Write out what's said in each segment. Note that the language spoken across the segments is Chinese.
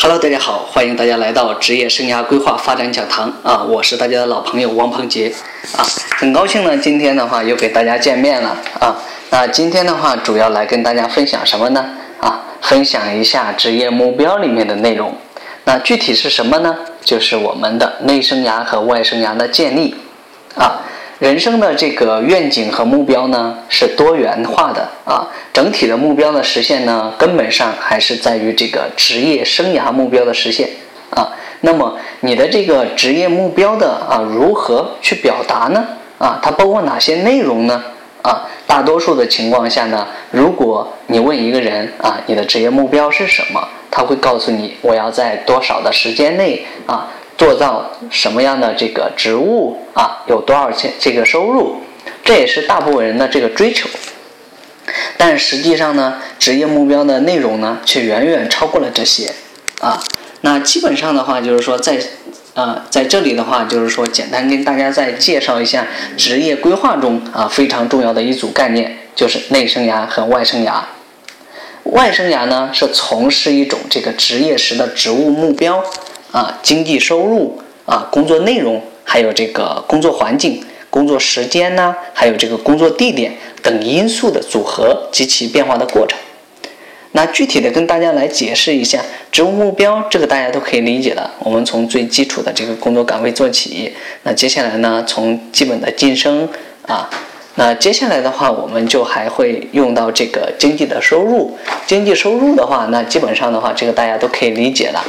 Hello，大家好，欢迎大家来到职业生涯规划发展讲堂啊，我是大家的老朋友王鹏杰啊，很高兴呢，今天的话又给大家见面了啊。那今天的话，主要来跟大家分享什么呢？啊，分享一下职业目标里面的内容。那具体是什么呢？就是我们的内生涯和外生涯的建立啊。人生的这个愿景和目标呢是多元化的啊，整体的目标的实现呢，根本上还是在于这个职业生涯目标的实现啊。那么你的这个职业目标的啊，如何去表达呢？啊，它包括哪些内容呢？啊，大多数的情况下呢，如果你问一个人啊，你的职业目标是什么，他会告诉你，我要在多少的时间内啊。做到什么样的这个职务啊？有多少钱这个收入？这也是大部分人的这个追求。但实际上呢，职业目标的内容呢，却远远超过了这些啊。那基本上的话，就是说在呃在这里的话，就是说简单跟大家再介绍一下职业规划中啊非常重要的一组概念，就是内生涯和外生涯。外生涯呢，是从事一种这个职业时的职务目标。啊，经济收入啊，工作内容，还有这个工作环境、工作时间呢，还有这个工作地点等因素的组合及其变化的过程。那具体的跟大家来解释一下职务目标，这个大家都可以理解的。我们从最基础的这个工作岗位做起。那接下来呢，从基本的晋升啊，那接下来的话，我们就还会用到这个经济的收入。经济收入的话，那基本上的话，这个大家都可以理解了。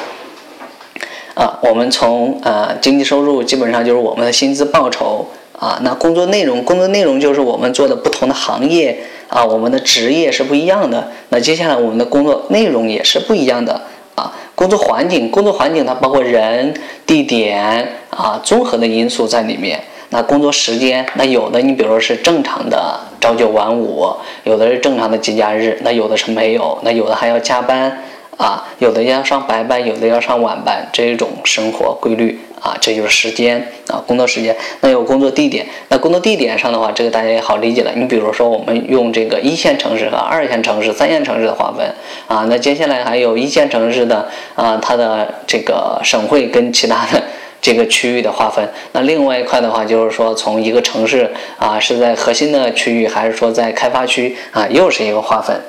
啊，我们从呃经济收入基本上就是我们的薪资报酬啊，那工作内容，工作内容就是我们做的不同的行业啊，我们的职业是不一样的。那接下来我们的工作内容也是不一样的啊，工作环境，工作环境它包括人、地点啊，综合的因素在里面。那工作时间，那有的你比如说是正常的朝九晚五，有的是正常的节假日，那有的是没有，那有的还要加班。啊，有的要上白班，有的要上晚班，这种生活规律啊，这就是时间啊，工作时间。那有工作地点，那工作地点上的话，这个大家也好理解了。你比如说，我们用这个一线城市和二线城市、三线城市的划分啊，那接下来还有一线城市的啊，它的这个省会跟其他的这个区域的划分。那另外一块的话，就是说从一个城市啊是在核心的区域，还是说在开发区啊，又是一个划分。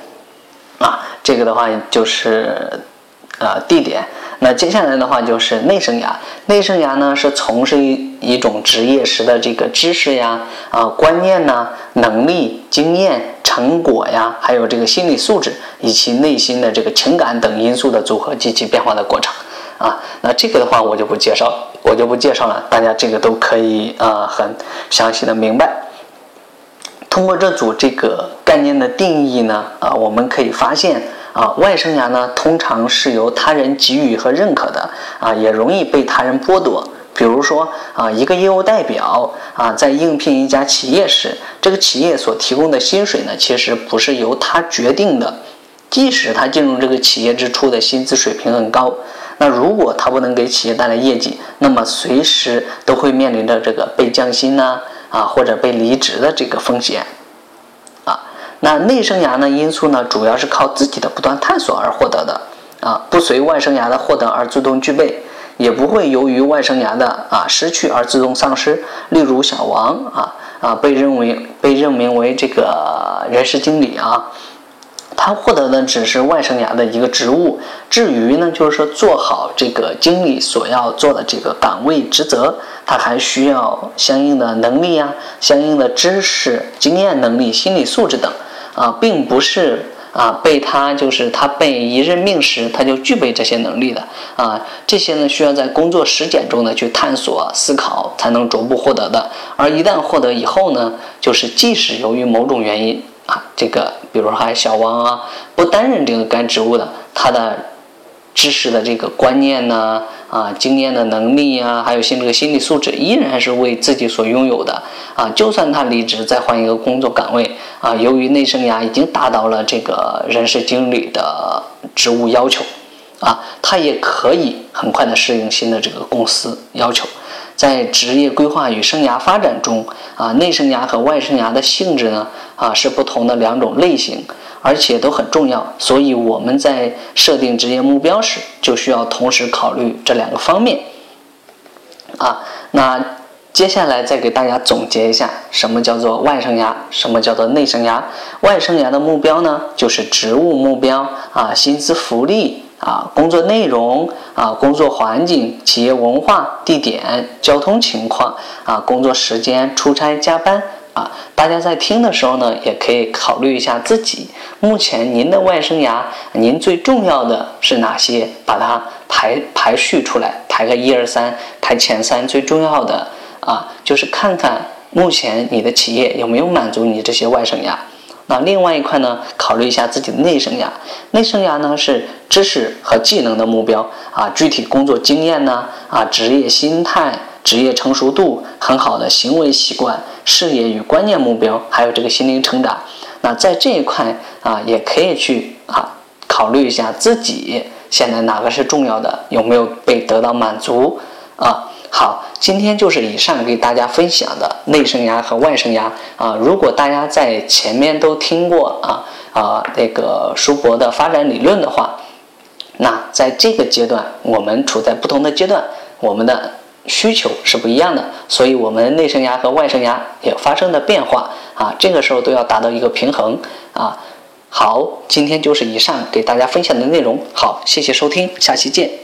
这个的话就是，呃，地点。那接下来的话就是内生涯。内生涯呢是从事一一种职业时的这个知识呀、啊观念呐、能力、经验、成果呀，还有这个心理素质以及内心的这个情感等因素的组合及其变化的过程。啊，那这个的话我就不介绍，我就不介绍了，大家这个都可以啊很详细的明白。通过这组这个概念的定义呢，啊，我们可以发现，啊，外生涯呢通常是由他人给予和认可的，啊，也容易被他人剥夺。比如说，啊，一个业务代表啊，在应聘一家企业时，这个企业所提供的薪水呢，其实不是由他决定的。即使他进入这个企业之初的薪资水平很高，那如果他不能给企业带来业绩，那么随时都会面临着这个被降薪呢。啊或者被离职的这个风险，啊，那内生涯呢因素呢，主要是靠自己的不断探索而获得的，啊，不随外生涯的获得而自动具备，也不会由于外生涯的啊失去而自动丧失。例如小王啊啊，被认为被任命为这个人事经理啊。他获得的只是外生涯的一个职务，至于呢，就是说做好这个经理所要做的这个岗位职责，他还需要相应的能力呀、相应的知识、经验、能力、心理素质等。啊，并不是啊被他就是他被一任命时他就具备这些能力的。啊，这些呢需要在工作实践中呢去探索思考才能逐步获得的，而一旦获得以后呢，就是即使由于某种原因。啊，这个比如说还小王啊，不担任这个该职务的，他的知识的这个观念呢，啊，经验的能力呀，还有心这个心理素质，依然是为自己所拥有的啊。就算他离职再换一个工作岗位啊，由于内生涯已经达到了这个人事经理的职务要求啊，他也可以很快的适应新的这个公司要求。在职业规划与生涯发展中，啊，内生涯和外生涯的性质呢，啊，是不同的两种类型。而且都很重要，所以我们在设定职业目标时，就需要同时考虑这两个方面。啊，那接下来再给大家总结一下，什么叫做外生涯，什么叫做内生涯？外生涯的目标呢，就是职务目标啊，薪资福利啊，工作内容啊，工作环境、企业文化、地点、交通情况啊，工作时间、出差、加班。啊，大家在听的时候呢，也可以考虑一下自己目前您的外生涯，您最重要的是哪些？把它排排序出来，排个一二三，排前三最重要的啊，就是看看目前你的企业有没有满足你这些外生涯。那另外一块呢，考虑一下自己的内生涯。内生涯呢是知识和技能的目标啊，具体工作经验呢啊，职业心态。职业成熟度很好的行为习惯、事业与观念目标，还有这个心灵成长。那在这一块啊，也可以去啊考虑一下自己现在哪个是重要的，有没有被得到满足啊？好，今天就是以上给大家分享的内生涯和外生涯啊。如果大家在前面都听过啊啊那个舒伯的发展理论的话，那在这个阶段，我们处在不同的阶段，我们的。需求是不一样的，所以我们内生涯和外生涯也发生的变化啊，这个时候都要达到一个平衡啊。好，今天就是以上给大家分享的内容，好，谢谢收听，下期见。